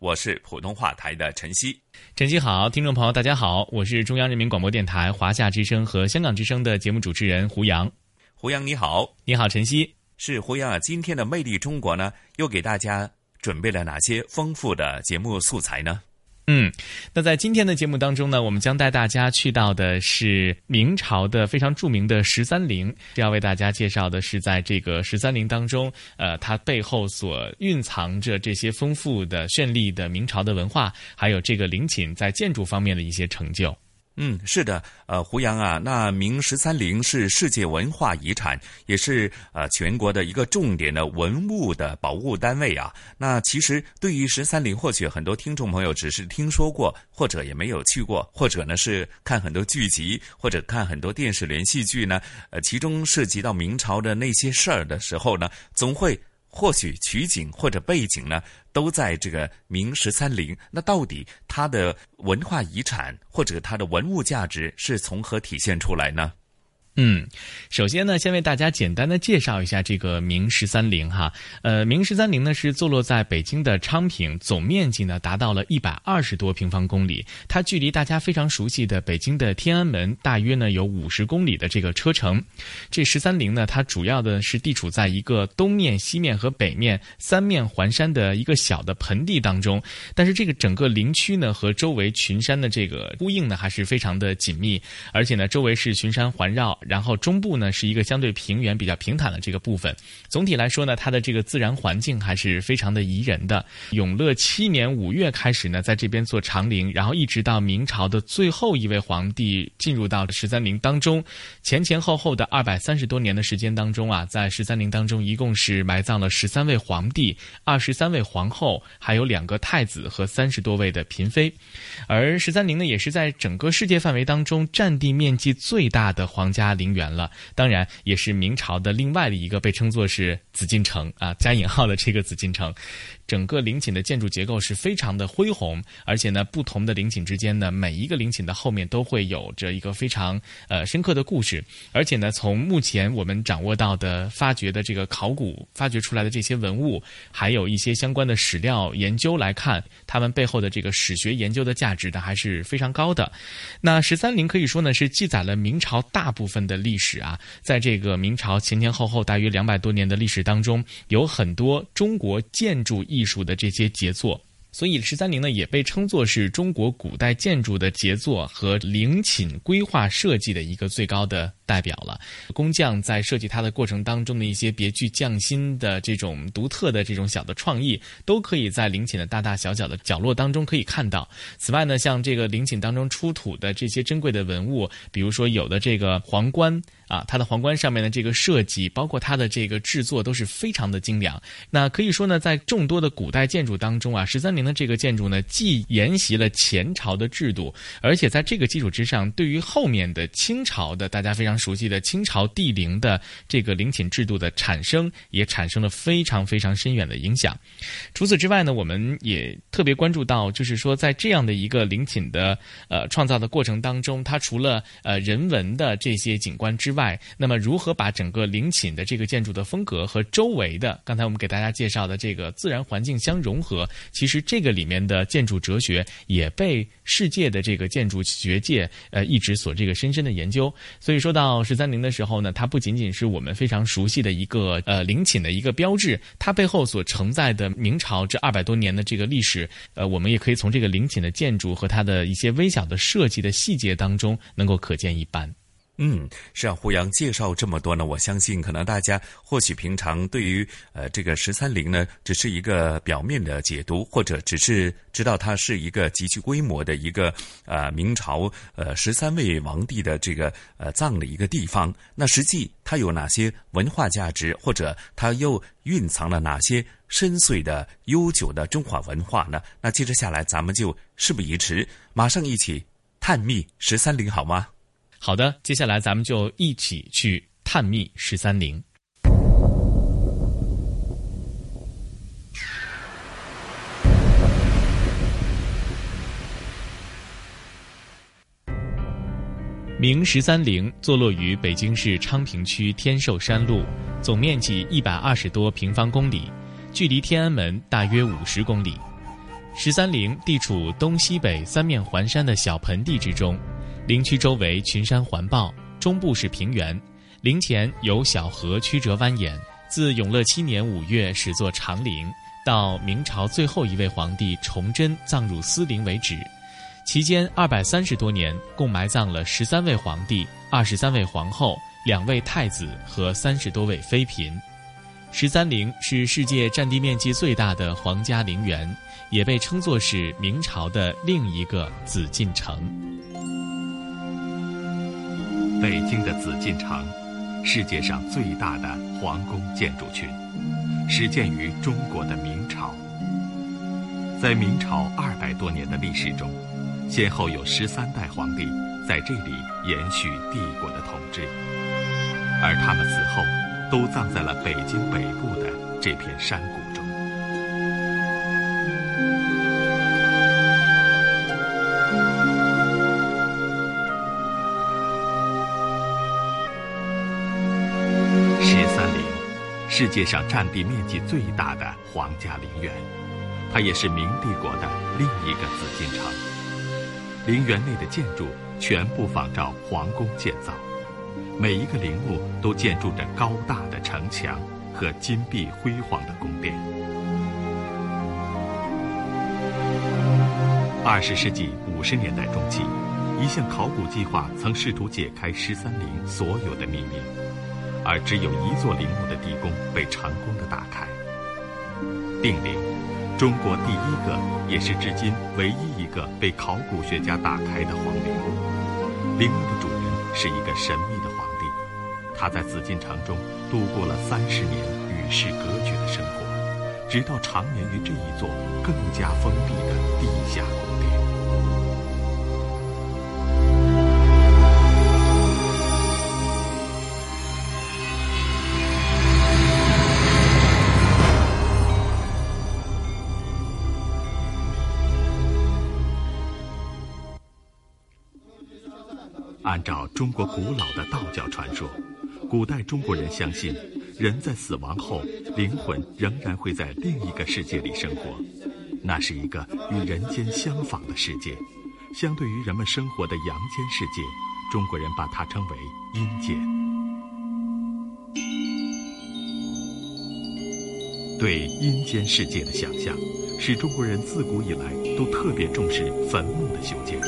我是普通话台的晨曦，晨曦好，听众朋友大家好，我是中央人民广播电台华夏之声和香港之声的节目主持人胡杨。胡杨你好，你好晨曦，是胡杨啊。今天的魅力中国呢，又给大家准备了哪些丰富的节目素材呢？嗯，那在今天的节目当中呢，我们将带大家去到的是明朝的非常著名的十三陵。要为大家介绍的是，在这个十三陵当中，呃，它背后所蕴藏着这些丰富的、绚丽的明朝的文化，还有这个陵寝在建筑方面的一些成就。嗯，是的，呃，胡杨啊，那明十三陵是世界文化遗产，也是呃全国的一个重点的文物的保护单位啊。那其实对于十三陵，或许很多听众朋友只是听说过，或者也没有去过，或者呢是看很多剧集，或者看很多电视连续剧呢，呃，其中涉及到明朝的那些事儿的时候呢，总会。或许取景或者背景呢，都在这个明十三陵。那到底它的文化遗产或者它的文物价值是从何体现出来呢？嗯，首先呢，先为大家简单的介绍一下这个明十三陵哈。呃，明十三陵呢是坐落在北京的昌平，总面积呢达到了一百二十多平方公里。它距离大家非常熟悉的北京的天安门大约呢有五十公里的这个车程。这十三陵呢，它主要的是地处在一个东面、西面和北面三面环山的一个小的盆地当中。但是这个整个陵区呢和周围群山的这个呼应呢还是非常的紧密，而且呢周围是群山环绕。然后中部呢是一个相对平原、比较平坦的这个部分。总体来说呢，它的这个自然环境还是非常的宜人的。永乐七年五月开始呢，在这边做长陵，然后一直到明朝的最后一位皇帝进入到了十三陵当中，前前后后的二百三十多年的时间当中啊，在十三陵当中一共是埋葬了十三位皇帝、二十三位皇后，还有两个太子和三十多位的嫔妃。而十三陵呢，也是在整个世界范围当中占地面积最大的皇家。陵园了，当然也是明朝的另外的一个被称作是紫禁城啊，加引号的这个紫禁城。整个陵寝的建筑结构是非常的恢宏，而且呢，不同的陵寝之间呢，每一个陵寝的后面都会有着一个非常呃深刻的故事。而且呢，从目前我们掌握到的发掘的这个考古发掘出来的这些文物，还有一些相关的史料研究来看，他们背后的这个史学研究的价值呢，还是非常高的。那十三陵可以说呢，是记载了明朝大部分的历史啊，在这个明朝前前后后大约两百多年的历史当中，有很多中国建筑艺。艺术的这些杰作。所以十三陵呢，也被称作是中国古代建筑的杰作和陵寝规划设计的一个最高的代表了。工匠在设计它的过程当中的一些别具匠心的这种独特的这种小的创意，都可以在陵寝的大大小小的角落当中可以看到。此外呢，像这个陵寝当中出土的这些珍贵的文物，比如说有的这个皇冠啊，它的皇冠上面的这个设计，包括它的这个制作，都是非常的精良。那可以说呢，在众多的古代建筑当中啊，十三陵的。这个建筑呢，既沿袭了前朝的制度，而且在这个基础之上，对于后面的清朝的大家非常熟悉的清朝帝陵的这个陵寝制度的产生，也产生了非常非常深远的影响。除此之外呢，我们也特别关注到，就是说在这样的一个陵寝的呃创造的过程当中，它除了呃人文的这些景观之外外，那么如何把整个陵寝的这个建筑的风格和周围的刚才我们给大家介绍的这个自然环境相融合，其实这个里面的建筑哲学也被世界的这个建筑学界呃一直所这个深深的研究。所以说到十三陵的时候呢，它不仅仅是我们非常熟悉的一个呃陵寝的一个标志，它背后所承载的明朝这二百多年的这个历史，呃，我们也可以从这个陵寝的建筑和它的一些微小的设计的细节当中能够可见一斑。嗯，是啊，胡杨介绍这么多呢，我相信可能大家或许平常对于呃这个十三陵呢，只是一个表面的解读，或者只是知道它是一个极具规模的一个呃明朝呃十三位皇帝的这个呃葬的一个地方。那实际它有哪些文化价值，或者它又蕴藏了哪些深邃的悠久的中华文化呢？那接着下来，咱们就事不宜迟，马上一起探秘十三陵，好吗？好的，接下来咱们就一起去探秘十三陵。明十三陵坐落于北京市昌平区天寿山路，总面积一百二十多平方公里，距离天安门大约五十公里。十三陵地处东西北三面环山的小盆地之中。陵区周围群山环抱，中部是平原，陵前有小河曲折蜿蜒。自永乐七年五月始作长陵，到明朝最后一位皇帝崇祯葬入私陵为止，期间二百三十多年，共埋葬了十三位皇帝、二十三位皇后、两位太子和三十多位妃嫔。十三陵是世界占地面积最大的皇家陵园，也被称作是明朝的另一个紫禁城。北京的紫禁城，世界上最大的皇宫建筑群，始建于中国的明朝。在明朝二百多年的历史中，先后有十三代皇帝在这里延续帝国的统治，而他们死后，都葬在了北京北部的这片山谷世界上占地面积最大的皇家陵园，它也是明帝国的另一个紫禁城。陵园内的建筑全部仿照皇宫建造，每一个陵墓都建筑着高大的城墙和金碧辉煌的宫殿。二十世纪五十年代中期，一项考古计划曾试图解开十三陵所有的秘密。而只有一座陵墓的地宫被成功的打开。定陵，中国第一个也是至今唯一一个被考古学家打开的皇陵。陵墓的主人是一个神秘的皇帝，他在紫禁城中度过了三十年与世隔绝的生活，直到长眠于这一座更加封闭的地下宫殿。中国古老的道教传说，古代中国人相信，人在死亡后，灵魂仍然会在另一个世界里生活，那是一个与人间相仿的世界。相对于人们生活的阳间世界，中国人把它称为阴间。对阴间世界的想象，使中国人自古以来都特别重视坟墓的修建。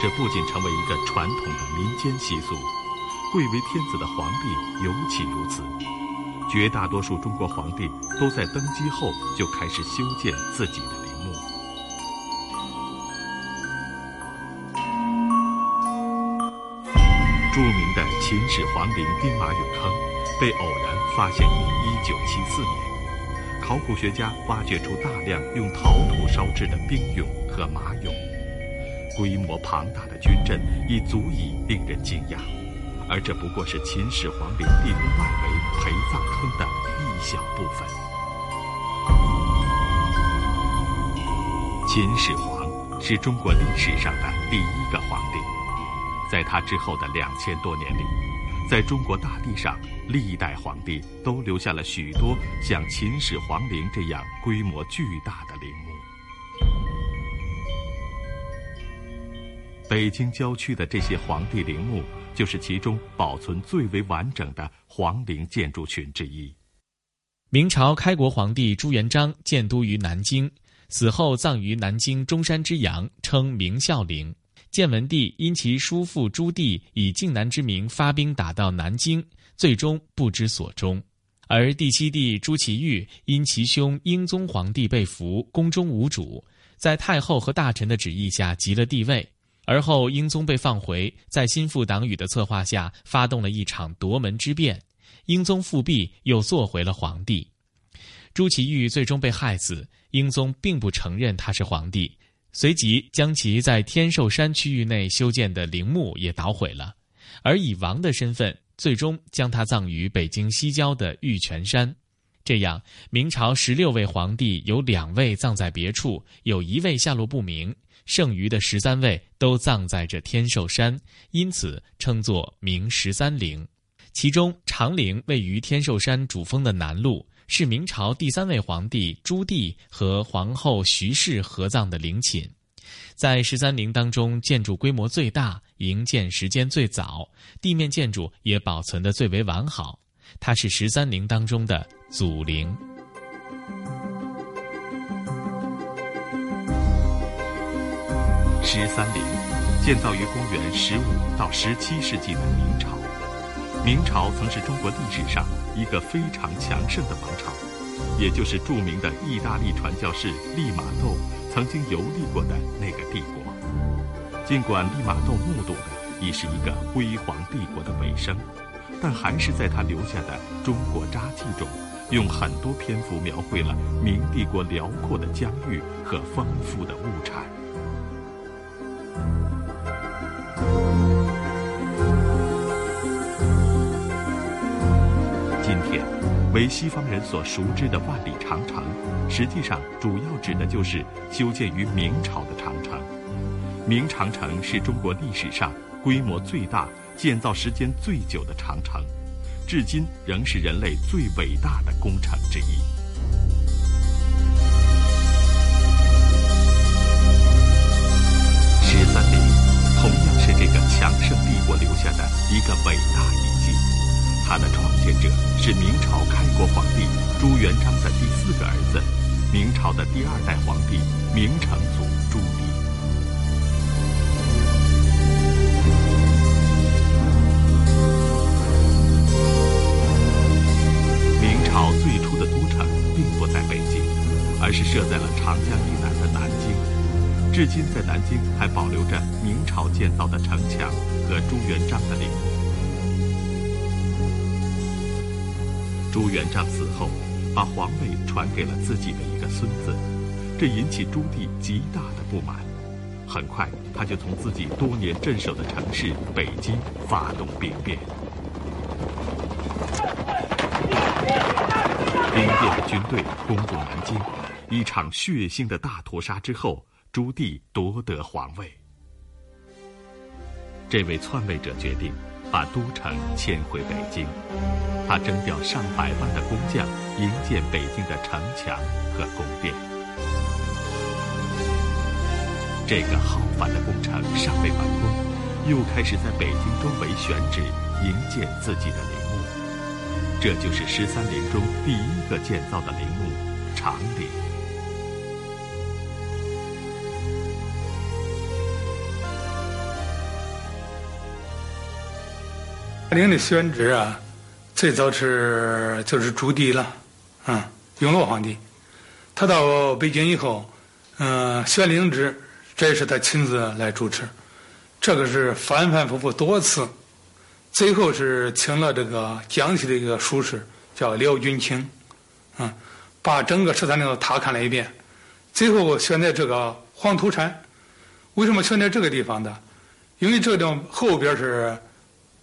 这不仅成为一个传统的民间习俗，贵为天子的皇帝尤其如此。绝大多数中国皇帝都在登基后就开始修建自己的陵墓。著名的秦始皇陵兵马俑坑被偶然发现于1974年，考古学家挖掘出大量用陶土烧制的兵俑和马俑。规模庞大的军阵已足以令人惊讶，而这不过是秦始皇陵地宫外围陪葬坑的一小部分。秦始皇是中国历史上的第一个皇帝，在他之后的两千多年里，在中国大地上，历代皇帝都留下了许多像秦始皇陵这样规模巨大的陵墓北京郊区的这些皇帝陵墓，就是其中保存最为完整的皇陵建筑群之一。明朝开国皇帝朱元璋建都于南京，死后葬于南京中山之阳，称明孝陵。建文帝因其叔父朱棣以靖难之名发兵打到南京，最终不知所终；而第七帝朱祁钰因其兄英宗皇帝被俘，宫中无主，在太后和大臣的旨意下即了帝位。而后英宗被放回，在心腹党羽的策划下，发动了一场夺门之变。英宗复辟，又做回了皇帝。朱祁钰最终被害死，英宗并不承认他是皇帝，随即将其在天寿山区域内修建的陵墓也捣毁了，而以王的身份，最终将他葬于北京西郊的玉泉山。这样，明朝十六位皇帝有两位葬在别处，有一位下落不明。剩余的十三位都葬在这天寿山，因此称作明十三陵。其中长陵位于天寿山主峰的南麓，是明朝第三位皇帝朱棣和皇后徐氏合葬的陵寝。在十三陵当中，建筑规模最大，营建时间最早，地面建筑也保存得最为完好。它是十三陵当中的祖陵。十三陵建造于公元十五到十七世纪的明朝。明朝曾是中国历史上一个非常强盛的王朝，也就是著名的意大利传教士利玛窦曾经游历过的那个帝国。尽管利玛窦目睹的已是一个辉煌帝国的尾声，但还是在他留下的《中国札记》中，用很多篇幅描绘了明帝国辽阔的疆域和丰富的物产。为西方人所熟知的万里长城，实际上主要指的就是修建于明朝的长城。明长城是中国历史上规模最大、建造时间最久的长城，至今仍是人类最伟大的工程之一。十三陵同样是这个强盛帝国留下的一个伟大遗迹。它的创建者是明朝开国皇帝朱元璋的第四个儿子，明朝的第二代皇帝明成祖朱棣。明朝最初的都城并不在北京，而是设在了长江以南的南京。至今，在南京还保留着明朝建造的城墙和朱元璋的陵墓。朱元璋死后，把皇位传给了自己的一个孙子，这引起朱棣极大的不满。很快，他就从自己多年镇守的城市北京发动兵变。兵变的军队攻入南京，一场血腥的大屠杀之后，朱棣夺得皇位。这位篡位者决定。把都城迁回北京，他征调上百万的工匠营建北京的城墙和宫殿。这个浩繁的工程尚未完工，又开始在北京周围选址营建自己的陵墓。这就是十三陵中第一个建造的陵墓——长陵。陵的选址啊，最早是就是朱棣了，啊，永乐皇帝，他到北京以后，嗯，选陵址，这也是他亲自来主持，这个是反反复复多次，最后是请了这个江西的一个术士叫廖君清，啊，把整个十三陵都踏看了一遍，最后选在这个黄土山，为什么选在这个地方的？因为这个地方后边是。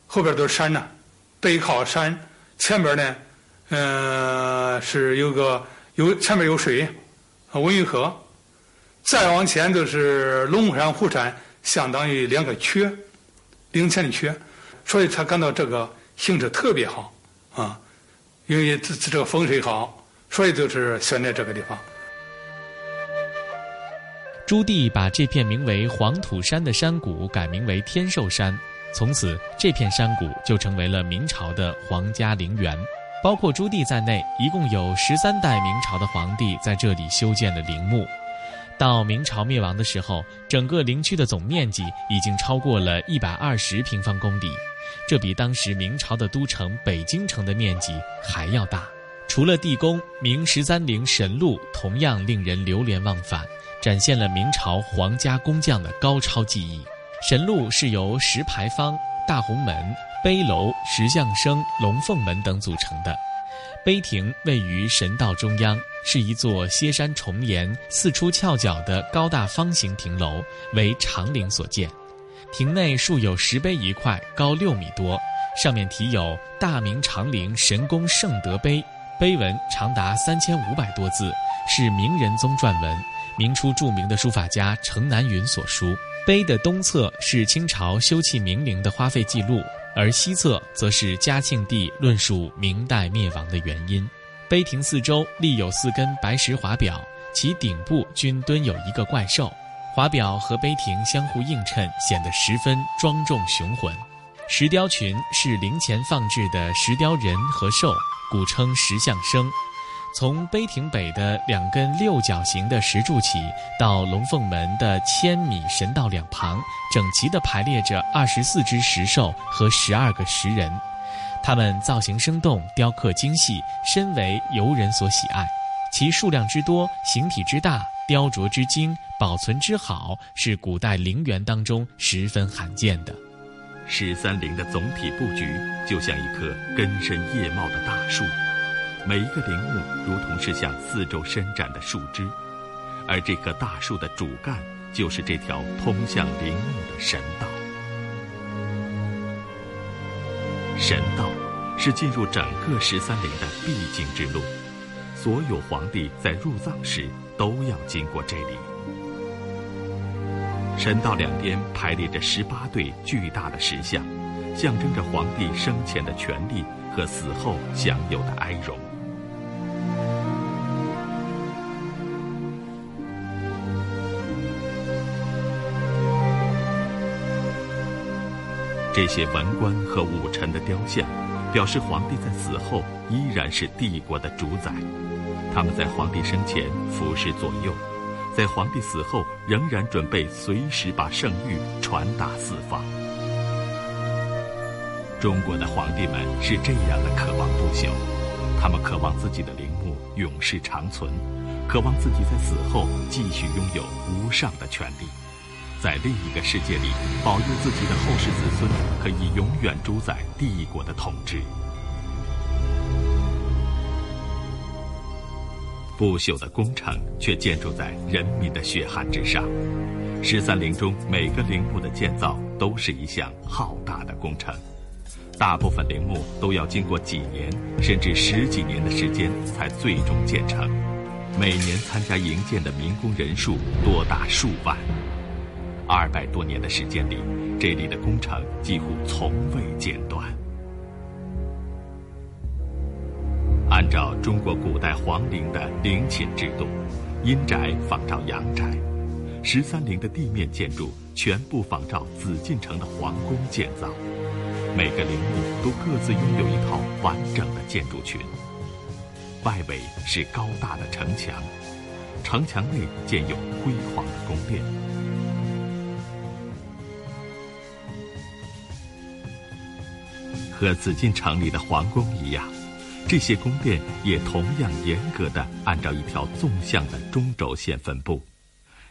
后边都是山呢，背靠山，前边呢，嗯，是有个有前面有水，文榆河，再往前就是龙山、虎山，相当于两个缺，陵前的缺，所以他感到这个形势特别好啊，因为这这个风水好，所以就是选在这个地方。朱棣把这片名为黄土山的山谷改名为天寿山。从此，这片山谷就成为了明朝的皇家陵园，包括朱棣在内，一共有十三代明朝的皇帝在这里修建了陵墓。到明朝灭亡的时候，整个陵区的总面积已经超过了一百二十平方公里，这比当时明朝的都城北京城的面积还要大。除了地宫，明十三陵神鹿同样令人流连忘返，展现了明朝皇家工匠的高超技艺。神鹿是由石牌坊、大红门、碑楼、石像生、龙凤门等组成的。碑亭位于神道中央，是一座歇山重檐、四出翘角的高大方形亭楼，为长陵所建。亭内竖有石碑一块，高六米多，上面题有“大明长陵神功圣德碑”，碑文长达三千五百多字，是明仁宗撰文，明初著名的书法家程南云所书。碑的东侧是清朝修葺明陵的花费记录。而西侧则是嘉庆帝论述明代灭亡的原因。碑亭四周立有四根白石华表，其顶部均蹲有一个怪兽。华表和碑亭相互映衬，显得十分庄重雄浑。石雕群是陵前放置的石雕人和兽，古称石像生。从碑亭北的两根六角形的石柱起，到龙凤门的千米神道两旁，整齐地排列着二十四只石兽和十二个石人，它们造型生动，雕刻精细，深为游人所喜爱。其数量之多，形体之大，雕琢之精，保存之好，是古代陵园当中十分罕见的。十三陵的总体布局就像一棵根深叶茂的大树。每一个陵墓如同是向四周伸展的树枝，而这棵大树的主干就是这条通向陵墓的神道。神道是进入整个十三陵的必经之路，所有皇帝在入葬时都要经过这里。神道两边排列着十八对巨大的石像，象征着皇帝生前的权力和死后享有的哀荣。这些文官和武臣的雕像，表示皇帝在死后依然是帝国的主宰。他们在皇帝生前服侍左右，在皇帝死后仍然准备随时把圣谕传达四方。中国的皇帝们是这样的渴望不朽，他们渴望自己的陵墓永世长存，渴望自己在死后继续拥有无上的权利。在另一个世界里，保佑自己的后世子孙可以永远主宰帝国的统治。不朽的工程却建筑在人民的血汗之上。十三陵中每个陵墓的建造都是一项浩大的工程，大部分陵墓都要经过几年甚至十几年的时间才最终建成。每年参加营建的民工人数多达数万。二百多年的时间里，这里的工程几乎从未间断。按照中国古代皇陵的陵寝制度，阴宅仿照阳宅，十三陵的地面建筑全部仿照紫禁城的皇宫建造。每个陵墓都各自拥有一套完整的建筑群。外围是高大的城墙，城墙内建有辉煌的宫殿。和紫禁城里的皇宫一样，这些宫殿也同样严格的按照一条纵向的中轴线分布，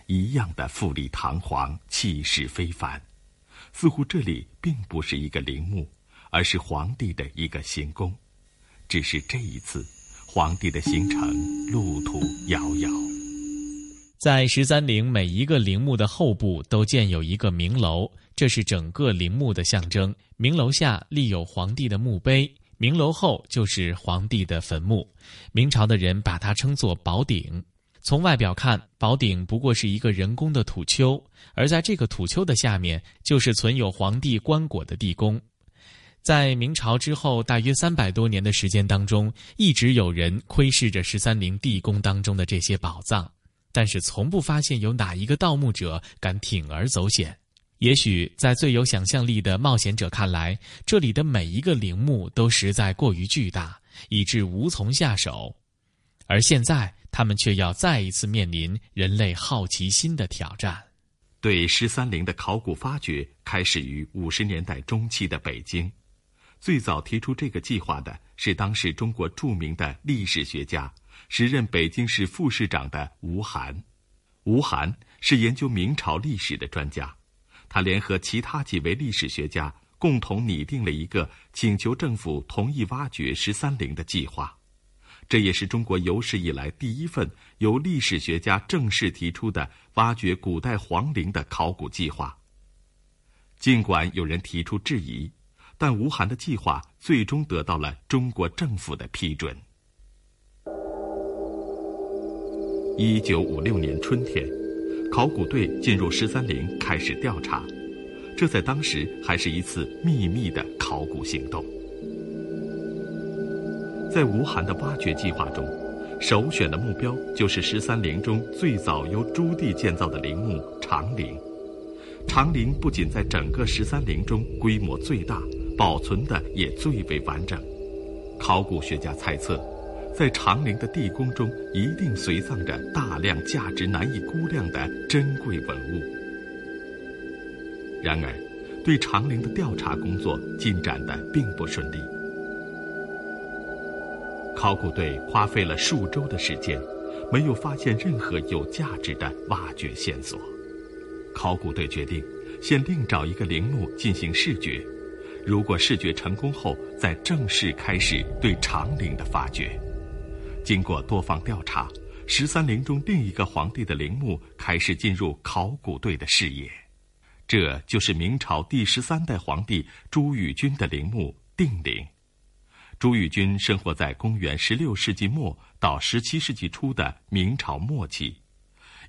一样的富丽堂皇、气势非凡。似乎这里并不是一个陵墓，而是皇帝的一个行宫。只是这一次，皇帝的行程路途遥遥。在十三陵每一个陵墓的后部都建有一个明楼。这是整个陵墓的象征。明楼下立有皇帝的墓碑，明楼后就是皇帝的坟墓。明朝的人把它称作宝鼎。从外表看，宝鼎不过是一个人工的土丘，而在这个土丘的下面，就是存有皇帝棺椁的地宫。在明朝之后大约三百多年的时间当中，一直有人窥视着十三陵地宫当中的这些宝藏，但是从不发现有哪一个盗墓者敢铤而走险。也许在最有想象力的冒险者看来，这里的每一个陵墓都实在过于巨大，以致无从下手。而现在，他们却要再一次面临人类好奇心的挑战。对十三陵的考古发掘开始于五十年代中期的北京。最早提出这个计划的是当时中国著名的历史学家、时任北京市副市长的吴晗。吴晗是研究明朝历史的专家，他联合其他几位历史学家，共同拟定了一个请求政府同意挖掘十三陵的计划。这也是中国有史以来第一份由历史学家正式提出的挖掘古代皇陵的考古计划。尽管有人提出质疑。但吴晗的计划最终得到了中国政府的批准。一九五六年春天，考古队进入十三陵开始调查，这在当时还是一次秘密的考古行动。在吴晗的挖掘计划中，首选的目标就是十三陵中最早由朱棣建造的陵墓长陵。长陵不仅在整个十三陵中规模最大。保存的也最为完整。考古学家猜测，在长陵的地宫中一定随葬着大量价值难以估量的珍贵文物。然而，对长陵的调查工作进展的并不顺利。考古队花费了数周的时间，没有发现任何有价值的挖掘线索。考古队决定，先另找一个陵墓进行视觉。如果视觉成功后，再正式开始对长陵的发掘。经过多方调查，十三陵中另一个皇帝的陵墓开始进入考古队的视野，这就是明朝第十三代皇帝朱翊钧的陵墓定陵。朱翊钧生活在公元十六世纪末到十七世纪初的明朝末期，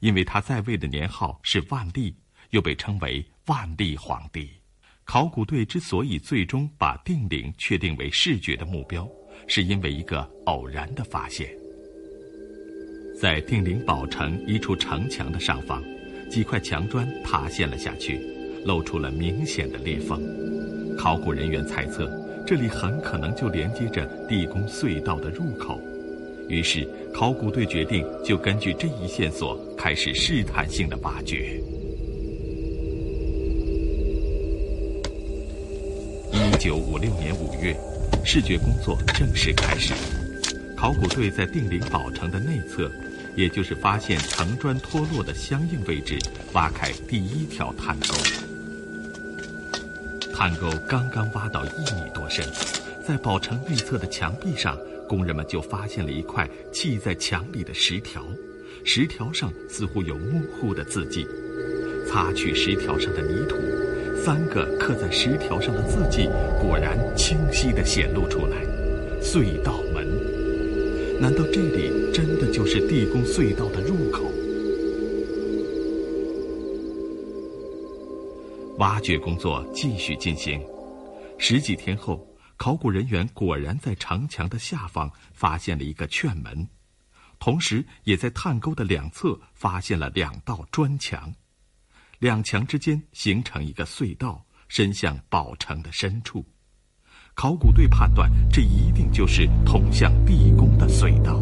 因为他在位的年号是万历，又被称为万历皇帝。考古队之所以最终把定陵确定为视觉的目标，是因为一个偶然的发现。在定陵宝城一处城墙的上方，几块墙砖塌陷了下去，露出了明显的裂缝。考古人员猜测，这里很可能就连接着地宫隧道的入口。于是，考古队决定就根据这一线索开始试探性的挖掘。一九五六年五月，视觉工作正式开始。考古队在定陵宝城的内侧，也就是发现城砖脱落的相应位置，挖开第一条探沟。探沟刚刚挖到一米多深，在宝城内侧的墙壁上，工人们就发现了一块砌在墙里的石条，石条上似乎有模糊的字迹。擦去石条上的泥土。三个刻在石条上的字迹果然清晰地显露出来，隧道门。难道这里真的就是地宫隧道的入口？挖掘工作继续进行，十几天后，考古人员果然在城墙的下方发现了一个券门，同时也在探沟的两侧发现了两道砖墙。两墙之间形成一个隧道，伸向宝城的深处。考古队判断，这一定就是通向地宫的隧道。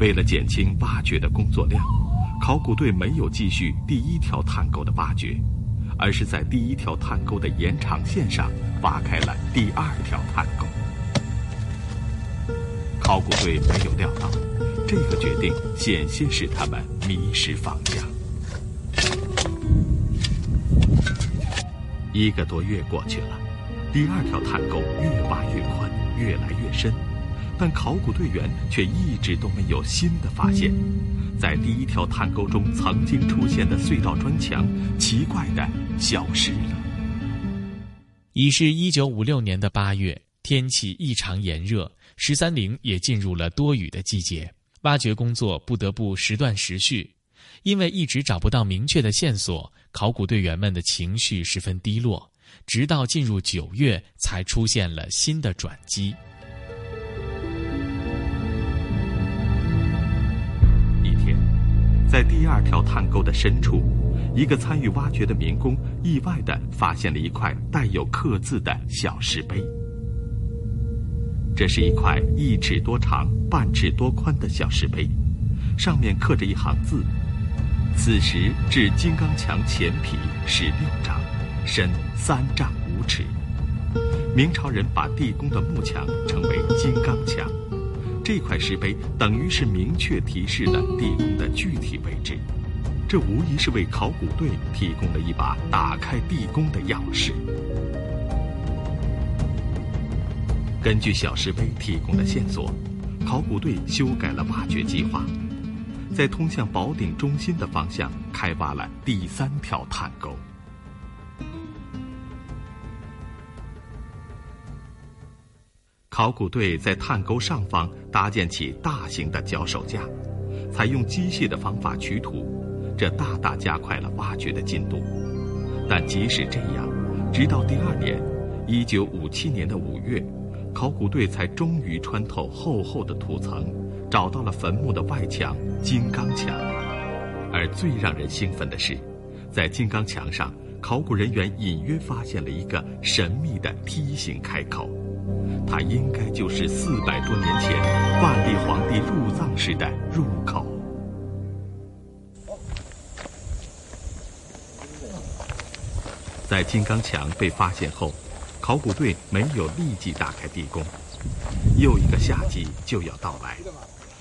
为了减轻挖掘的工作量，考古队没有继续第一条探沟的挖掘，而是在第一条探沟的延长线上挖开了第二条探沟。考古队没有料到。这个决定险些使他们迷失方向。一个多月过去了，第二条探沟越挖越宽，越来越深，但考古队员却一直都没有新的发现。在第一条探沟中曾经出现的隧道砖墙，奇怪的消失了。已是一九五六年的八月，天气异常炎热，十三陵也进入了多雨的季节。挖掘工作不得不时断时续，因为一直找不到明确的线索，考古队员们的情绪十分低落。直到进入九月，才出现了新的转机。一天，在第二条探沟的深处，一个参与挖掘的民工意外地发现了一块带有刻字的小石碑。这是一块一尺多长、半尺多宽的小石碑，上面刻着一行字：“此时至金刚墙前皮十六丈，深三丈五尺。”明朝人把地宫的幕墙称为金刚墙。这块石碑等于是明确提示了地宫的具体位置，这无疑是为考古队提供了一把打开地宫的钥匙。根据小石碑提供的线索，考古队修改了挖掘计划，在通向宝顶中心的方向开挖了第三条探沟。考古队在探沟上方搭建起大型的脚手架，采用机械的方法取土，这大大加快了挖掘的进度。但即使这样，直到第二年，一九五七年的五月。考古队才终于穿透厚厚的土层，找到了坟墓的外墙——金刚墙。而最让人兴奋的是，在金刚墙上，考古人员隐约发现了一个神秘的梯形开口，它应该就是四百多年前万历皇帝入葬时的入口。在金刚墙被发现后。考古队没有立即打开地宫，又一个夏季就要到来。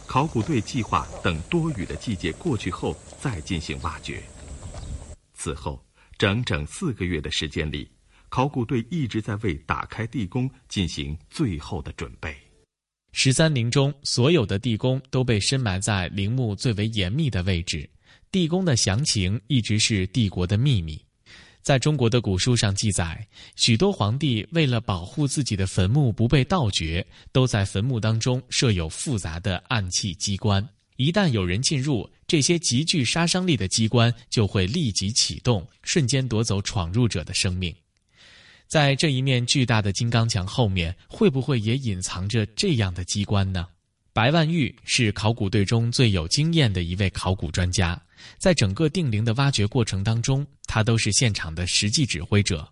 考古队计划等多雨的季节过去后再进行挖掘。此后整整四个月的时间里，考古队一直在为打开地宫进行最后的准备。十三陵中所有的地宫都被深埋在陵墓最为严密的位置，地宫的详情一直是帝国的秘密。在中国的古书上记载，许多皇帝为了保护自己的坟墓不被盗掘，都在坟墓当中设有复杂的暗器机关。一旦有人进入，这些极具杀伤力的机关就会立即启动，瞬间夺走闯入者的生命。在这一面巨大的金刚墙后面，会不会也隐藏着这样的机关呢？白万玉是考古队中最有经验的一位考古专家，在整个定陵的挖掘过程当中，他都是现场的实际指挥者。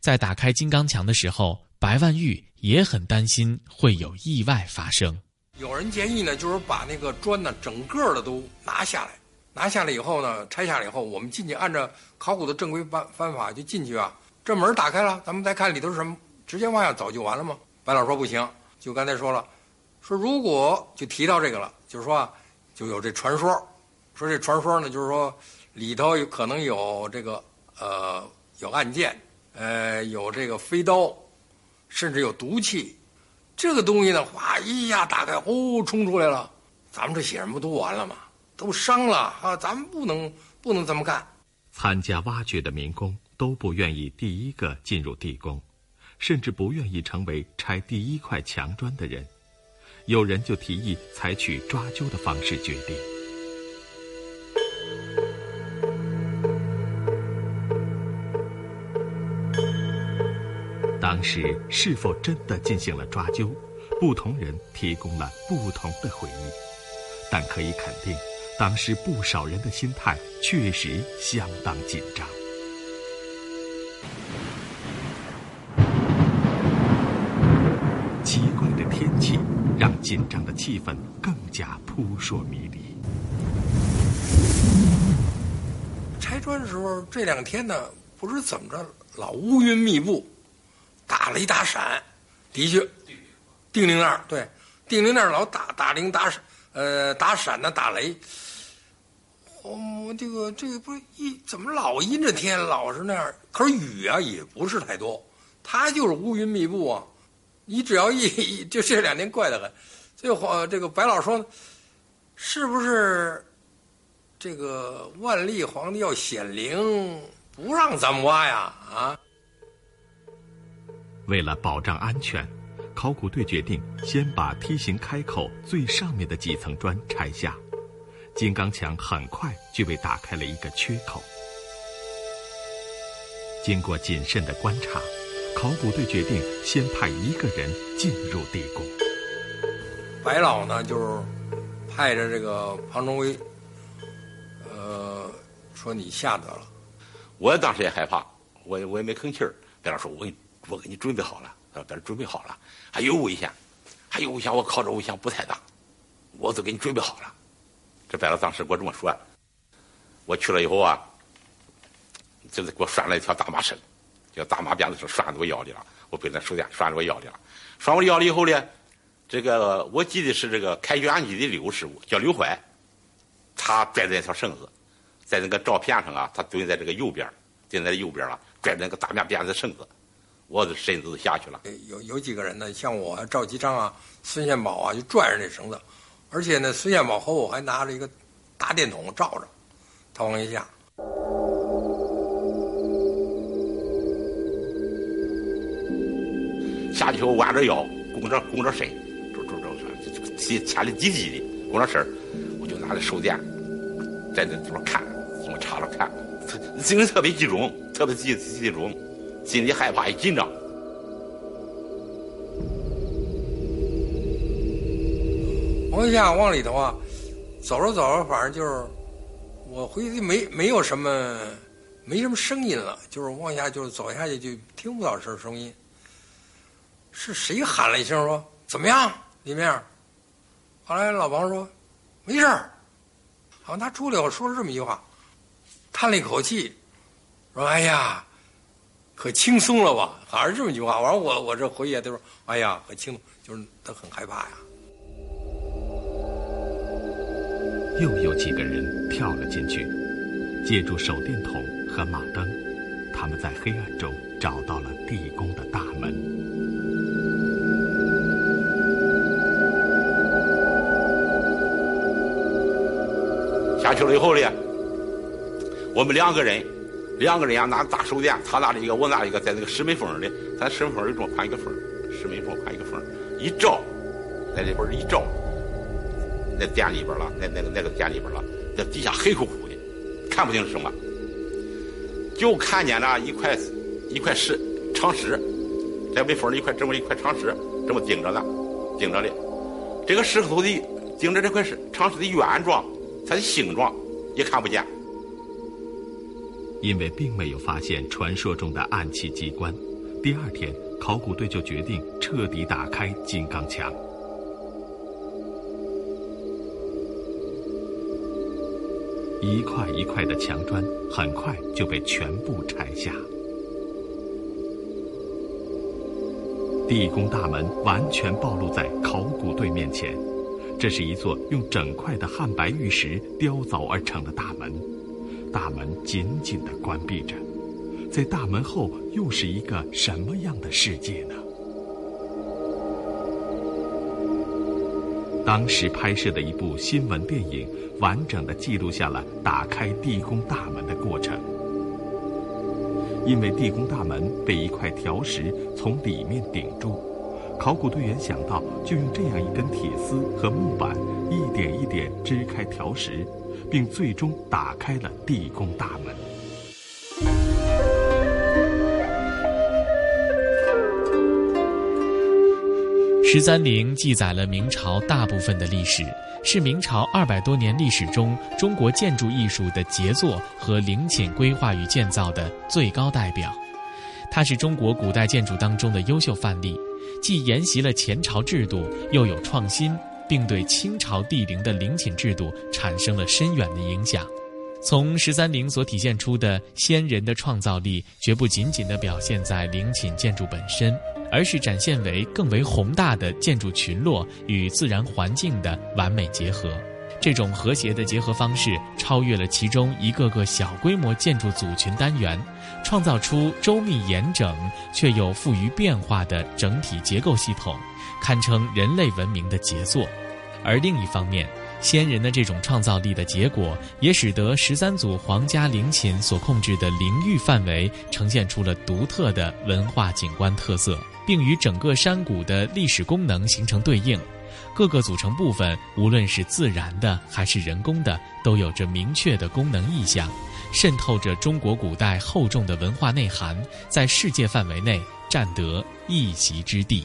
在打开金刚墙的时候，白万玉也很担心会有意外发生。有人建议呢，就是把那个砖呢，整个的都拿下来，拿下来以后呢，拆下来以后，我们进去按照考古的正规办方法就进去啊。这门打开了，咱们再看里头是什么，直接往下走就完了吗？白老说不行，就刚才说了。说如果就提到这个了，就是说啊，就有这传说，说这传说呢，就是说里头有可能有这个呃有暗箭，呃有这个飞刀，甚至有毒气，这个东西呢，哗一下打开，哦冲出来了，咱们这血人不都完了吗？都伤了啊！咱们不能不能这么干。参加挖掘的民工都不愿意第一个进入地宫，甚至不愿意成为拆第一块墙砖的人。有人就提议采取抓阄的方式决定。当时是否真的进行了抓阄，不同人提供了不同的回忆，但可以肯定，当时不少人的心态确实相当紧张。奇怪的天气让紧张的气氛更加扑朔迷离。拆砖的时候，这两天呢，不知怎么着，老乌云密布，打雷打闪，的确，定陵那儿对，定陵那儿老打打铃打闪，呃，打闪呢打雷。哦，这个这个不是一怎么老阴着天，老是那样？可是雨啊也不是太多，它就是乌云密布啊。你只要一就这两天怪得很，最后这个白老说，是不是这个万历皇帝要显灵，不让咱们挖呀？啊！为了保障安全，考古队决定先把梯形开口最上面的几层砖拆下，金刚墙很快就被打开了一个缺口。经过谨慎的观察。考古队决定先派一个人进入地宫。白老呢，就是派着这个庞中威，呃，说你下得了。我当时也害怕，我我也没吭气儿。白老说：“我给你，我给你准备好了，啊，给准备好了。”还有危险，还有危险，我靠，这危险不太大，我都给你准备好了。这白老当时给我这么说。我去了以后啊，就是给我拴了一条大麻绳，叫大麻鞭子绳拴在我腰里了。我背那手电拴在我腰里了。拴我腰里以后呢，这个我记得是这个开原机的刘师傅，叫刘怀，他拽着那条绳子，在那个照片上啊，他蹲在这个右边，蹲在右边了，拽着那个大麻鞭子绳子。我的身子都下去了。有有几个人呢？像我赵吉章啊、孙献宝啊，就拽着那绳子，而且呢，孙献宝和我还拿着一个大电筒照着，他往下下。下去以后弯着腰，弓着弓着身，这这这这牵牵的紧紧的，弓着身我就拿着手电在那地方看，这么插着看，精神特别集中，特别集集中。心里害怕也紧张。往下往里头啊，走着走着，反正就是我回去没没有什么，没什么声音了，就是往下就是走下去就听不到声声音。是谁喊了一声说怎么样里面？后来老王说没事儿。好像他出来后说了这么一句话，叹了一口气，说：“哎呀。”可轻松了吧？好像是这么一句话。完了，我我这回去都说：“哎呀，很轻松，就是他很害怕呀。”又有几个人跳了进去，借助手电筒和马灯，他们在黑暗中找到了地宫的大门。下去了以后呢，我们两个人。两个人呀，拿大手电，他拿着一个，我拿着一个，在那个石门缝里，咱石门缝里这么宽一个缝，石门缝宽一个缝，一照，在里边一照，那店里边了，那那个那个店里边了，在底下黑乎乎的，看不清是什么，就看见了一块一块石长石，在门缝里一块这么一块长石，这么顶着呢，顶着的，这个石头的顶着这块石长石的圆状，它的形状也看不见。因为并没有发现传说中的暗器机关，第二天考古队就决定彻底打开金刚墙。一块一块的墙砖很快就被全部拆下，地宫大门完全暴露在考古队面前。这是一座用整块的汉白玉石雕凿而成的大门。大门紧紧的关闭着，在大门后又是一个什么样的世界呢？当时拍摄的一部新闻电影，完整的记录下了打开地宫大门的过程。因为地宫大门被一块条石从里面顶住，考古队员想到，就用这样一根铁丝和木板，一点一点支开条石。并最终打开了地宫大门。十三陵记载了明朝大部分的历史，是明朝二百多年历史中中国建筑艺术的杰作和陵寝规划与建造的最高代表。它是中国古代建筑当中的优秀范例，既沿袭了前朝制度，又有创新。并对清朝帝陵的陵寝制度产生了深远的影响。从十三陵所体现出的先人的创造力，绝不仅仅地表现在陵寝建筑本身，而是展现为更为宏大的建筑群落与自然环境的完美结合。这种和谐的结合方式，超越了其中一个个小规模建筑组群单元，创造出周密严整却又富于变化的整体结构系统，堪称人类文明的杰作。而另一方面，先人的这种创造力的结果，也使得十三组皇家陵寝所控制的陵域范围呈现出了独特的文化景观特色，并与整个山谷的历史功能形成对应。各个组成部分，无论是自然的还是人工的，都有着明确的功能意向，渗透着中国古代厚重的文化内涵，在世界范围内占得一席之地。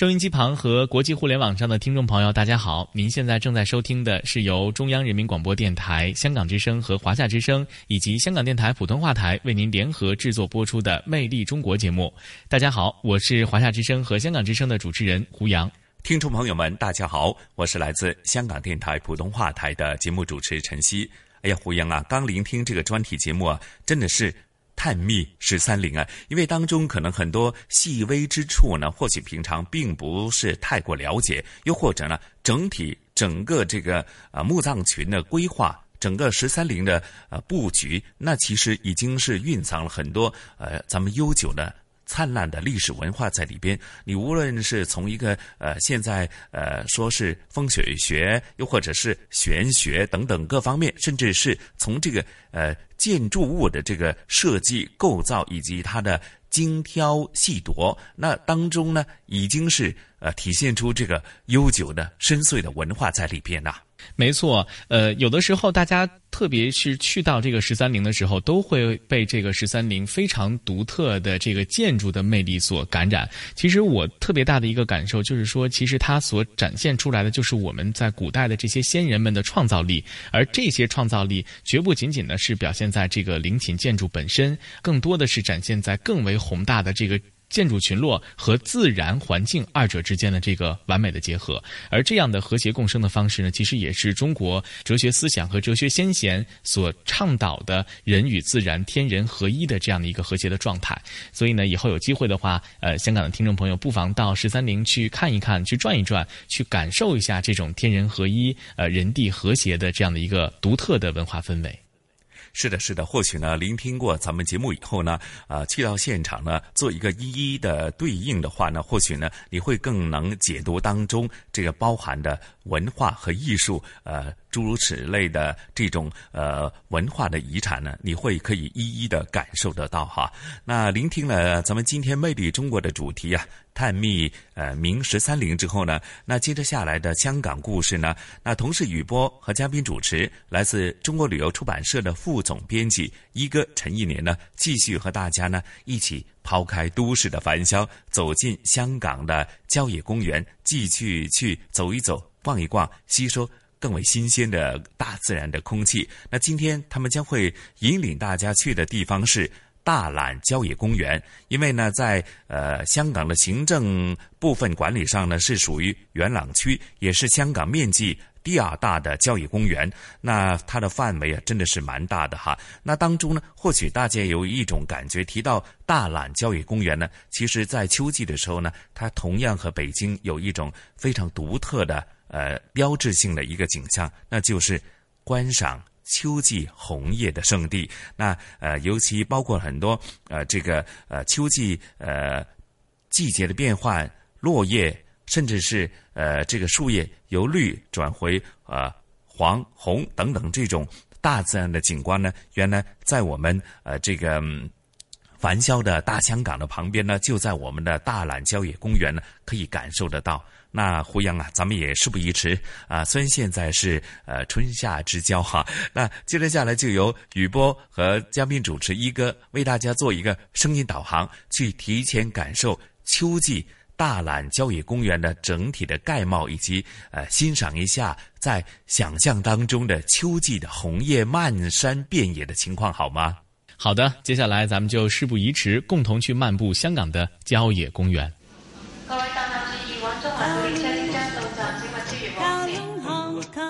收音机旁和国际互联网上的听众朋友，大家好！您现在正在收听的是由中央人民广播电台、香港之声和华夏之声以及香港电台普通话台为您联合制作播出的《魅力中国》节目。大家好，我是华夏之声和香港之声的主持人胡杨。听众朋友们，大家好，我是来自香港电台普通话台的节目主持陈曦。哎呀，胡杨啊，刚聆听这个专题节目啊，真的是。探秘十三陵啊，因为当中可能很多细微之处呢，或许平常并不是太过了解，又或者呢，整体整个这个啊墓葬群的规划，整个十三陵的呃布局，那其实已经是蕴藏了很多呃咱们悠久的。灿烂的历史文化在里边，你无论是从一个呃现在呃说是风水学，又或者是玄学等等各方面，甚至是从这个呃建筑物的这个设计构造以及它的精挑细琢，那当中呢已经是呃体现出这个悠久的深邃的文化在里边呐。没错，呃，有的时候大家特别是去到这个十三陵的时候，都会被这个十三陵非常独特的这个建筑的魅力所感染。其实我特别大的一个感受就是说，其实它所展现出来的就是我们在古代的这些先人们的创造力，而这些创造力绝不仅仅呢是表现在这个陵寝建筑本身，更多的是展现在更为宏大的这个。建筑群落和自然环境二者之间的这个完美的结合，而这样的和谐共生的方式呢，其实也是中国哲学思想和哲学先贤所倡导的人与自然、天人合一的这样的一个和谐的状态。所以呢，以后有机会的话，呃，香港的听众朋友不妨到十三陵去看一看，去转一转，去感受一下这种天人合一、呃，人地和谐的这样的一个独特的文化氛围。是的，是的，或许呢，聆听过咱们节目以后呢，啊，去到现场呢，做一个一一的对应的话呢，或许呢，你会更能解读当中这个包含的文化和艺术，呃，诸如此类的这种呃文化的遗产呢，你会可以一一的感受得到哈。那聆听了咱们今天魅力中国的主题啊。探秘呃明十三陵之后呢，那接着下来的香港故事呢，那同是雨波和嘉宾主持，来自中国旅游出版社的副总编辑一哥陈一年呢，继续和大家呢一起抛开都市的繁嚣，走进香港的郊野公园，继续去走一走、逛一逛，吸收更为新鲜的大自然的空气。那今天他们将会引领大家去的地方是。大榄郊野公园，因为呢，在呃香港的行政部分管理上呢，是属于元朗区，也是香港面积第二大的郊野公园。那它的范围啊，真的是蛮大的哈。那当中呢，或许大家有一种感觉，提到大榄郊野公园呢，其实在秋季的时候呢，它同样和北京有一种非常独特的呃标志性的一个景象，那就是观赏。秋季红叶的圣地，那呃，尤其包括很多呃，这个呃，秋季呃季节的变换，落叶，甚至是呃，这个树叶由绿转回呃黄红等等这种大自然的景观呢，原来在我们呃这个繁嚣的大香港的旁边呢，就在我们的大榄郊野公园呢，可以感受得到。那胡杨啊，咱们也事不宜迟啊！虽然现在是呃春夏之交哈，那接着下来就由雨波和嘉宾主持一哥为大家做一个声音导航，去提前感受秋季大榄郊野公园的整体的概貌，以及呃欣赏一下在想象当中的秋季的红叶漫山遍野的情况，好吗？好的，接下来咱们就事不宜迟，共同去漫步香港的郊野公園。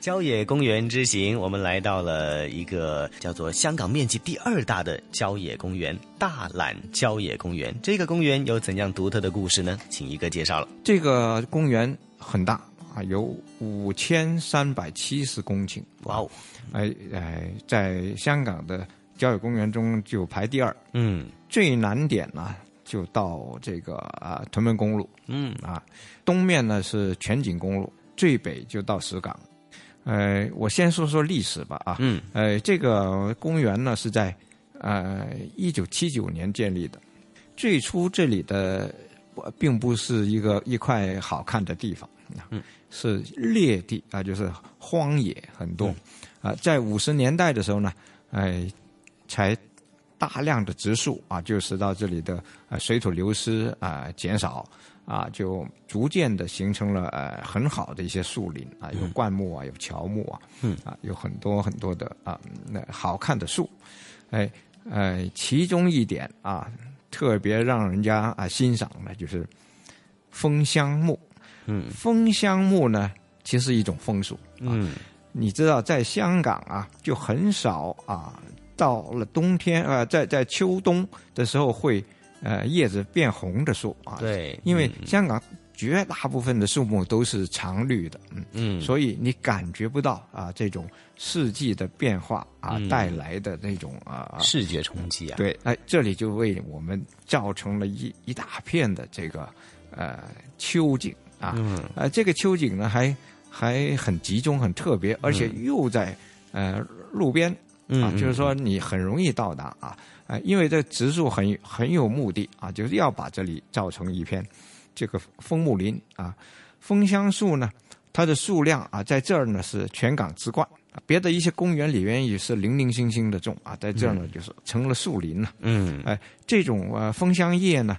郊野公园之行，我们来到了一个叫做香港面积第二大的郊野公园——大榄郊野公园。这个公园有怎样独特的故事呢？请一哥介绍了。这个公园很大啊，有五千三百七十公顷。哇哦！哎哎，在香港的郊野公园中就排第二。嗯，最难点呢，就到这个啊屯门公路。嗯啊，东面呢是全景公路，最北就到石港。呃，我先说说历史吧啊，嗯，呃，这个公园呢是在呃一九七九年建立的，最初这里的并不是一个一块好看的地方，嗯，是劣地啊，就是荒野很多，啊，在五十年代的时候呢，哎，才大量的植树啊，就使到这里的呃水土流失啊减少。啊，就逐渐的形成了呃很好的一些树林啊，有灌木啊，有乔木啊，嗯。啊，有很多很多的啊那好看的树，哎呃，其中一点啊特别让人家啊欣赏的就是枫香木，嗯，枫香木呢其实一种枫树，嗯，你知道在香港啊就很少啊到了冬天啊在在秋冬的时候会。呃，叶子变红的树啊，对，因为香港绝大部分的树木都是常绿的，嗯嗯，所以你感觉不到啊这种四季的变化啊带来的那种啊视觉冲击啊，对，哎，这里就为我们造成了一一大片的这个呃秋景啊，嗯，呃，这个秋景呢还还很集中、很特别，而且又在呃路边啊，就是说你很容易到达啊。啊，因为这植树很很有目的啊，就是要把这里造成一片这个枫木林啊。枫香树呢，它的数量啊，在这儿呢是全港之冠，别的一些公园里面也是零零星星的种啊，在这儿呢就是成了树林了。嗯，哎，这种呃枫香叶呢，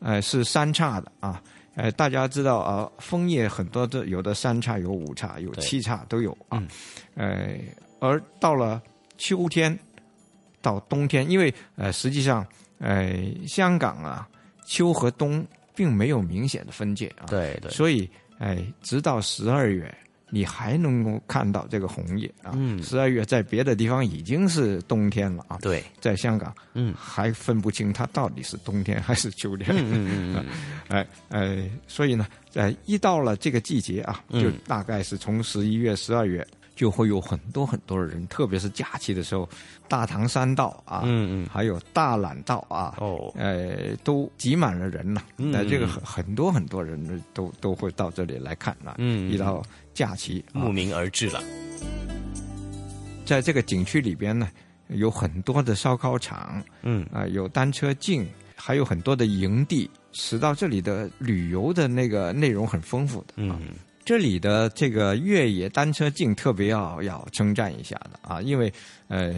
呃是三叉的啊。呃，大家知道啊，枫叶很多的有的三叉，有五叉，有七叉都有啊。呃，而到了秋天。到冬天，因为呃，实际上，呃，香港啊，秋和冬并没有明显的分界啊。对对。所以，哎，直到十二月，你还能够看到这个红叶啊。嗯。十二月在别的地方已经是冬天了啊。对。在香港，嗯，还分不清它到底是冬天还是秋天。嗯嗯嗯。哎哎，所以呢，在一到了这个季节啊，就大概是从十一月、十二月。就会有很多很多的人，特别是假期的时候，大唐山道啊，嗯嗯，还有大榄道啊，哦，呃，都挤满了人呐。呃，这个很很多很多人都都会到这里来看啊。嗯，一到假期，慕名而至了。在这个景区里边呢，有很多的烧烤场，嗯啊，有单车径，还有很多的营地，使到这里的旅游的那个内容很丰富的。嗯。这里的这个越野单车径特别要要称赞一下的啊，因为呃，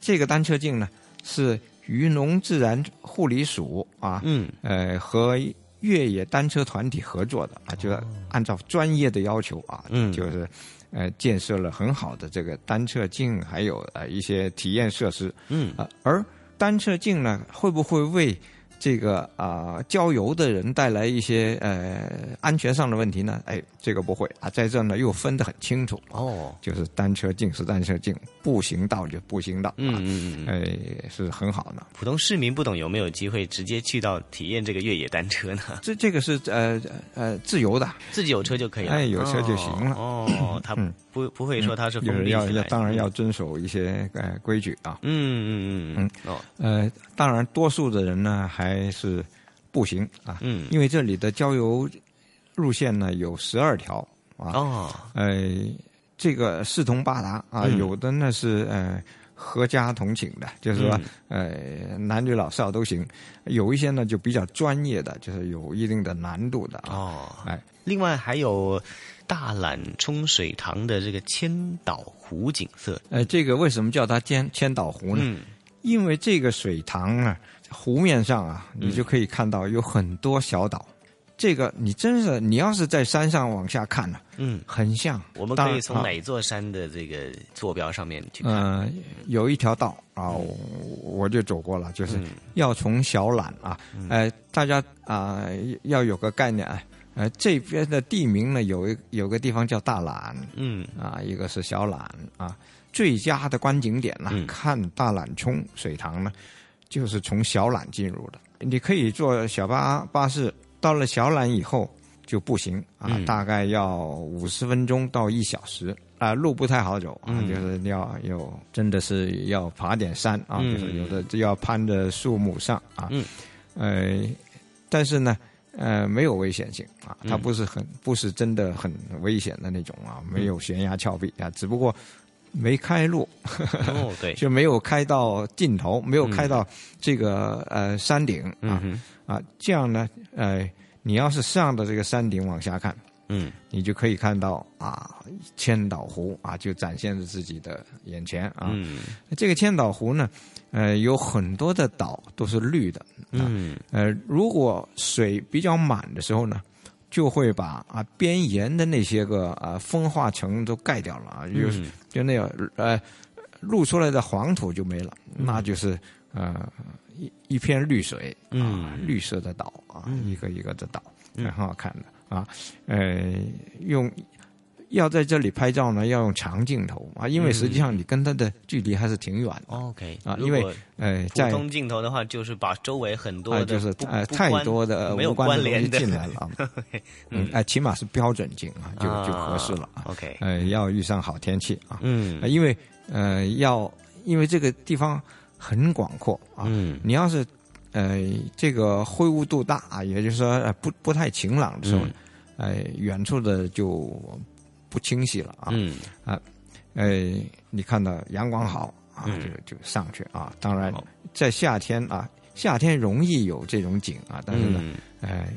这个单车径呢是渔农自然护理署啊，嗯，呃和越野单车团体合作的啊，就按照专业的要求啊，嗯，就是呃建设了很好的这个单车径，还有呃一些体验设施，嗯。啊，而单车径呢会不会为这个啊，郊游的人带来一些呃安全上的问题呢？哎，这个不会啊，在这呢又分得很清楚。哦，就是单车径是单车径，步行道就步行道，嗯嗯嗯，哎，是很好的。普通市民不懂有没有机会直接去到体验这个越野单车呢？这这个是呃呃自由的，自己有车就可以了，哎，有车就行了。哦，他不不会说他是封闭要要当然要遵守一些呃规矩啊。嗯嗯嗯。嗯。哦。呃，当然多数的人呢还是步行啊，嗯，因为这里的郊游路线呢有十二条啊，哦，呃，这个四通八达啊，有的呢是呃合家同寝的，就是说呃男女老少都行，有一些呢就比较专业的，就是有一定的难度的哦，哎，另外还有。大榄冲水塘的这个千岛湖景色，呃，这个为什么叫它千千岛湖呢？嗯，因为这个水塘啊，湖面上啊，你就可以看到有很多小岛。这个你真是，你要是在山上往下看呢，嗯，很像。我们可以从哪座山的这个坐标上面去看？嗯，有一条道啊，我就走过了，就是要从小榄啊，呃，大家啊要有个概念啊，呃，这边的地名呢，有一有个地方叫大榄，嗯，啊，一个是小榄啊，最佳的观景点呢，看大榄冲水塘呢，就是从小榄进入的。你可以坐小巴巴士。到了小榄以后就步行啊，大概要五十分钟到一小时啊，路不太好走啊，就是要有真的是要爬点山啊，就是有的要攀着树木上啊，呃，但是呢，呃，没有危险性啊，它不是很不是真的很危险的那种啊，没有悬崖峭壁啊，只不过没开路，哦对，就没有开到尽头，没有开到这个呃山顶啊。啊，这样呢，呃，你要是上的这个山顶往下看，嗯，你就可以看到啊，千岛湖啊，就展现在自己的眼前啊。嗯，这个千岛湖呢，呃，有很多的岛都是绿的，嗯，呃，如果水比较满的时候呢，就会把啊边沿的那些个啊风化层都盖掉了啊，就是就那样呃露出来的黄土就没了，那就是呃。一一片绿水啊，绿色的岛啊，一个一个的岛，很好看的啊。呃，用要在这里拍照呢，要用长镜头啊，因为实际上你跟它的距离还是挺远的。OK 啊，因为呃，普通镜头的话，就是把周围很多的就是呃太多的没有关联的进来了。嗯，哎，起码是标准镜啊，就就合适了。OK，呃，要遇上好天气啊。嗯，因为呃要因为这个地方。很广阔啊！嗯，你要是，呃，这个灰雾度大啊，也就是说不不太晴朗的时候，呃，远处的就不清晰了啊。嗯啊，呃，你看到阳光好啊，就就上去啊。当然，在夏天啊，夏天容易有这种景啊，但是呢，呃，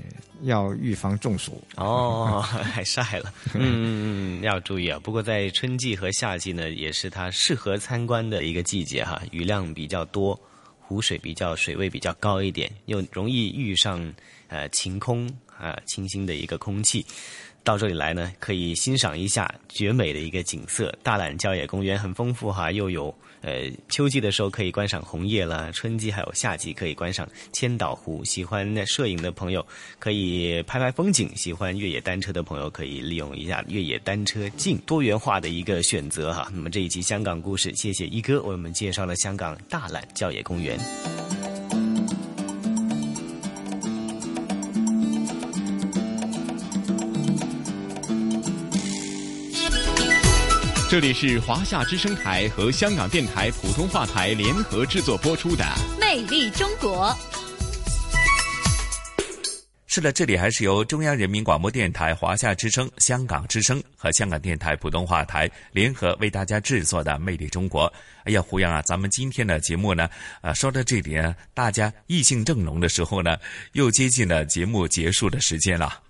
要预防中暑。哦，太晒了。嗯嗯嗯，要注意啊。不过在春季和夏季呢，也是它适合参观的一个季节哈。雨量比较多，湖水比较水位比较高一点，又容易遇上呃晴空啊清新的一个空气。到这里来呢，可以欣赏一下绝美的一个景色。大榄郊野公园很丰富哈，又有。呃，秋季的时候可以观赏红叶了，春季还有夏季可以观赏千岛湖。喜欢摄影的朋友可以拍拍风景，喜欢越野单车的朋友可以利用一下越野单车镜，多元化的一个选择哈。那么这一期香港故事，谢谢一哥为我们介绍了香港大榄郊野公园。这里是华夏之声台和香港电台普通话台联合制作播出的《魅力中国》。是的，这里还是由中央人民广播电台、华夏之声、香港之声和香港电台普通话台联合为大家制作的《魅力中国》。哎呀，胡杨啊，咱们今天的节目呢，呃，说到这里呢，大家意兴正浓的时候呢，又接近了节目结束的时间了。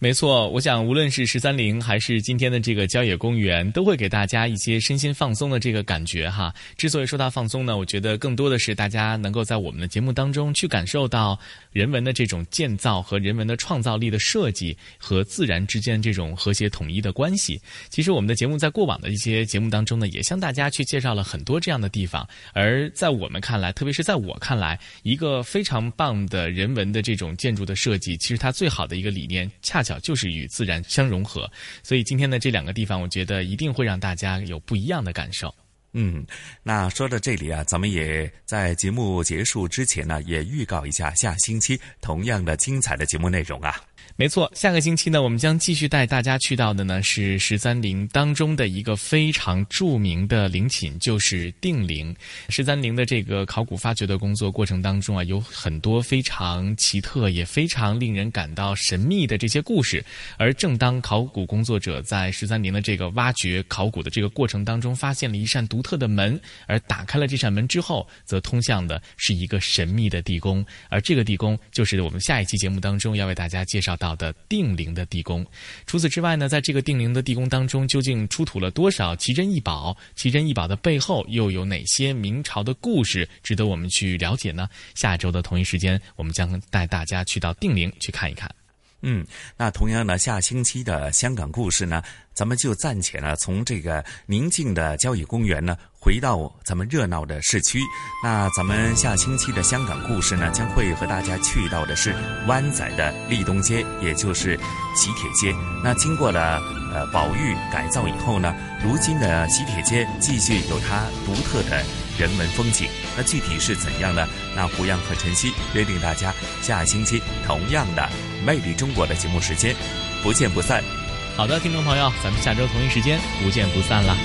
没错，我想无论是十三陵还是今天的这个郊野公园，都会给大家一些身心放松的这个感觉哈。之所以说它放松呢，我觉得更多的是大家能够在我们的节目当中去感受到人文的这种建造和人文的创造力的设计和自然之间这种和谐统一的关系。其实我们的节目在过往的一些节目当中呢，也向大家去介绍了很多这样的地方。而在我们看来，特别是在我看来，一个非常棒的人文的这种建筑的设计，其实它最好的一个理念，恰巧。就是与自然相融合，所以今天的这两个地方，我觉得一定会让大家有不一样的感受。嗯，那说到这里啊，咱们也在节目结束之前呢，也预告一下下星期同样的精彩的节目内容啊。没错，下个星期呢，我们将继续带大家去到的呢是十三陵当中的一个非常著名的陵寝，就是定陵。十三陵的这个考古发掘的工作过程当中啊，有很多非常奇特也非常令人感到神秘的这些故事。而正当考古工作者在十三陵的这个挖掘考古的这个过程当中，发现了一扇独特的门，而打开了这扇门之后，则通向的是一个神秘的地宫。而这个地宫，就是我们下一期节目当中要为大家介绍到的定陵的地宫。除此之外呢，在这个定陵的地宫当中，究竟出土了多少奇珍异宝？奇珍异宝的背后又有哪些明朝的故事值得我们去了解呢？下周的同一时间，我们将带大家去到定陵去看一看。嗯，那同样呢，下星期的香港故事呢，咱们就暂且呢从这个宁静的郊野公园呢，回到咱们热闹的市区。那咱们下星期的香港故事呢，将会和大家去到的是湾仔的立东街，也就是喜帖街。那经过了呃保育改造以后呢，如今的喜帖街继续有它独特的人文风景。那具体是怎样呢？那胡杨和晨曦约定大家下星期同样的。魅力中国的节目时间，不见不散。好的听众朋友咱们下周同一时间不见不散了。